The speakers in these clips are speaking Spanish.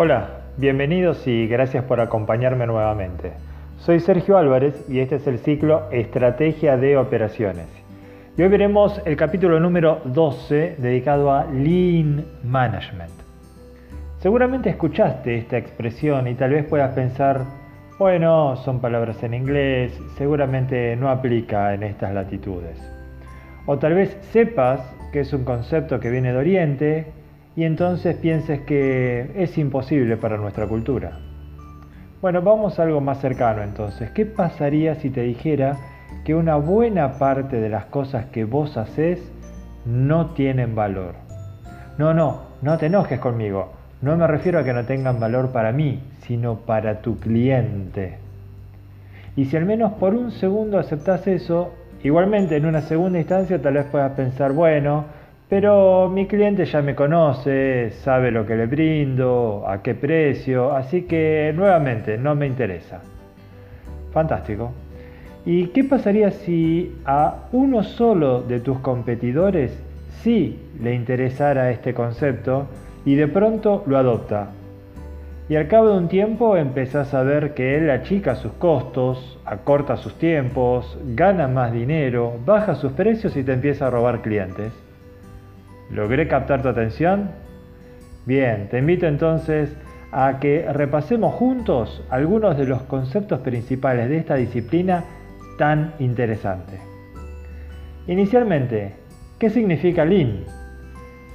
Hola, bienvenidos y gracias por acompañarme nuevamente. Soy Sergio Álvarez y este es el ciclo Estrategia de Operaciones. Hoy veremos el capítulo número 12 dedicado a Lean Management. Seguramente escuchaste esta expresión y tal vez puedas pensar, bueno, son palabras en inglés, seguramente no aplica en estas latitudes. O tal vez sepas que es un concepto que viene de Oriente y entonces pienses que es imposible para nuestra cultura. Bueno, vamos a algo más cercano entonces. ¿Qué pasaría si te dijera que una buena parte de las cosas que vos haces no tienen valor? No, no, no te enojes conmigo. No me refiero a que no tengan valor para mí, sino para tu cliente. Y si al menos por un segundo aceptas eso, igualmente en una segunda instancia tal vez puedas pensar, bueno, pero mi cliente ya me conoce, sabe lo que le brindo, a qué precio, así que nuevamente no me interesa. Fantástico. ¿Y qué pasaría si a uno solo de tus competidores sí le interesara este concepto y de pronto lo adopta? Y al cabo de un tiempo empezás a ver que él achica sus costos, acorta sus tiempos, gana más dinero, baja sus precios y te empieza a robar clientes. ¿Logré captar tu atención? Bien, te invito entonces a que repasemos juntos algunos de los conceptos principales de esta disciplina tan interesante. Inicialmente, ¿qué significa Lean?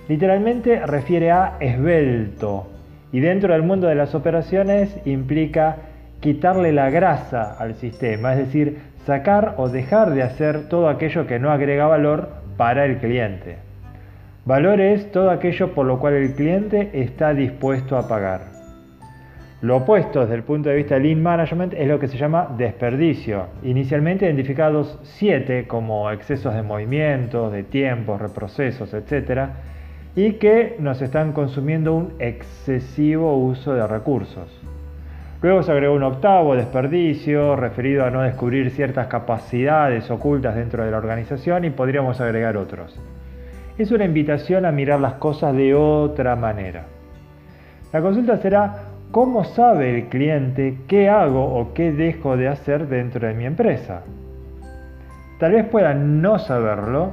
Literalmente refiere a esbelto y dentro del mundo de las operaciones implica quitarle la grasa al sistema, es decir, sacar o dejar de hacer todo aquello que no agrega valor para el cliente. Valor es todo aquello por lo cual el cliente está dispuesto a pagar. Lo opuesto desde el punto de vista de Lean Management es lo que se llama desperdicio, inicialmente identificados siete como excesos de movimiento, de tiempos, reprocesos, etc., y que nos están consumiendo un excesivo uso de recursos. Luego se agregó un octavo desperdicio referido a no descubrir ciertas capacidades ocultas dentro de la organización y podríamos agregar otros es una invitación a mirar las cosas de otra manera. La consulta será cómo sabe el cliente qué hago o qué dejo de hacer dentro de mi empresa. Tal vez pueda no saberlo,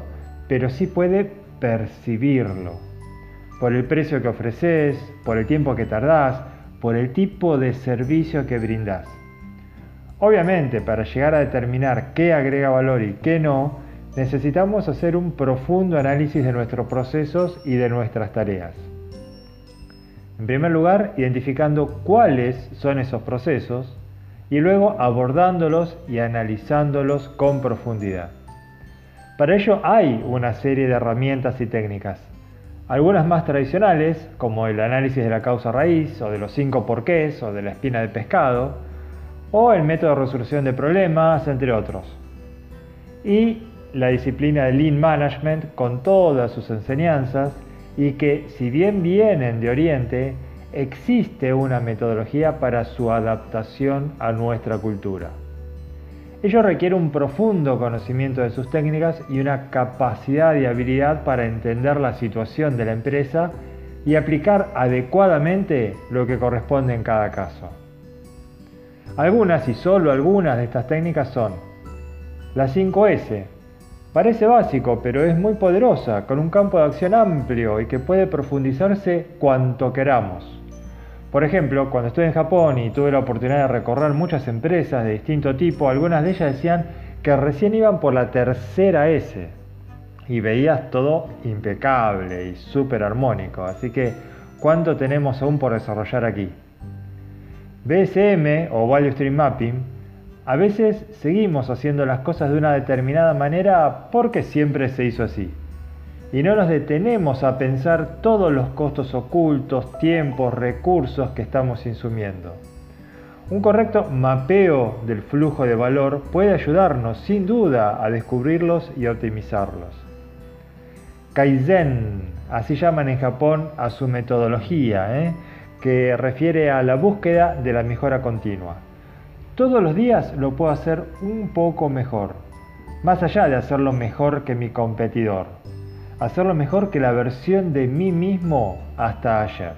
pero sí puede percibirlo. Por el precio que ofreces, por el tiempo que tardás, por el tipo de servicio que brindás. Obviamente, para llegar a determinar qué agrega valor y qué no, necesitamos hacer un profundo análisis de nuestros procesos y de nuestras tareas. En primer lugar, identificando cuáles son esos procesos y luego abordándolos y analizándolos con profundidad. Para ello hay una serie de herramientas y técnicas, algunas más tradicionales, como el análisis de la causa raíz, o de los cinco porqués, o de la espina de pescado, o el método de resolución de problemas, entre otros. Y la disciplina de Lean Management con todas sus enseñanzas y que si bien vienen de Oriente, existe una metodología para su adaptación a nuestra cultura. Ello requiere un profundo conocimiento de sus técnicas y una capacidad y habilidad para entender la situación de la empresa y aplicar adecuadamente lo que corresponde en cada caso. Algunas y solo algunas de estas técnicas son las 5S, Parece básico, pero es muy poderosa, con un campo de acción amplio y que puede profundizarse cuanto queramos. Por ejemplo, cuando estuve en Japón y tuve la oportunidad de recorrer muchas empresas de distinto tipo, algunas de ellas decían que recién iban por la tercera S y veías todo impecable y súper armónico. Así que, ¿cuánto tenemos aún por desarrollar aquí? BSM o Value Stream Mapping a veces seguimos haciendo las cosas de una determinada manera porque siempre se hizo así. Y no nos detenemos a pensar todos los costos ocultos, tiempos, recursos que estamos insumiendo. Un correcto mapeo del flujo de valor puede ayudarnos sin duda a descubrirlos y optimizarlos. Kaizen, así llaman en Japón a su metodología, ¿eh? que refiere a la búsqueda de la mejora continua. Todos los días lo puedo hacer un poco mejor, más allá de hacerlo mejor que mi competidor, hacerlo mejor que la versión de mí mismo hasta ayer.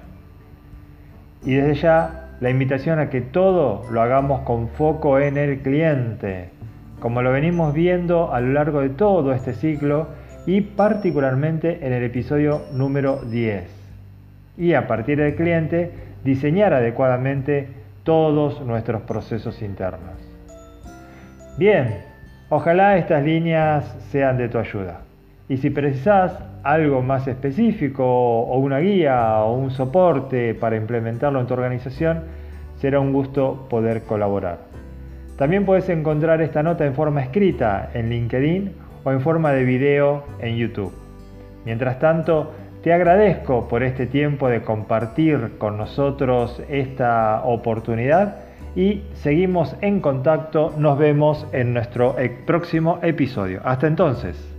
Y desde ya, la invitación a que todo lo hagamos con foco en el cliente, como lo venimos viendo a lo largo de todo este ciclo y particularmente en el episodio número 10. Y a partir del cliente, diseñar adecuadamente todos nuestros procesos internos. Bien, ojalá estas líneas sean de tu ayuda. Y si precisas algo más específico o una guía o un soporte para implementarlo en tu organización, será un gusto poder colaborar. También puedes encontrar esta nota en forma escrita en LinkedIn o en forma de video en YouTube. Mientras tanto, te agradezco por este tiempo de compartir con nosotros esta oportunidad y seguimos en contacto. Nos vemos en nuestro próximo episodio. Hasta entonces.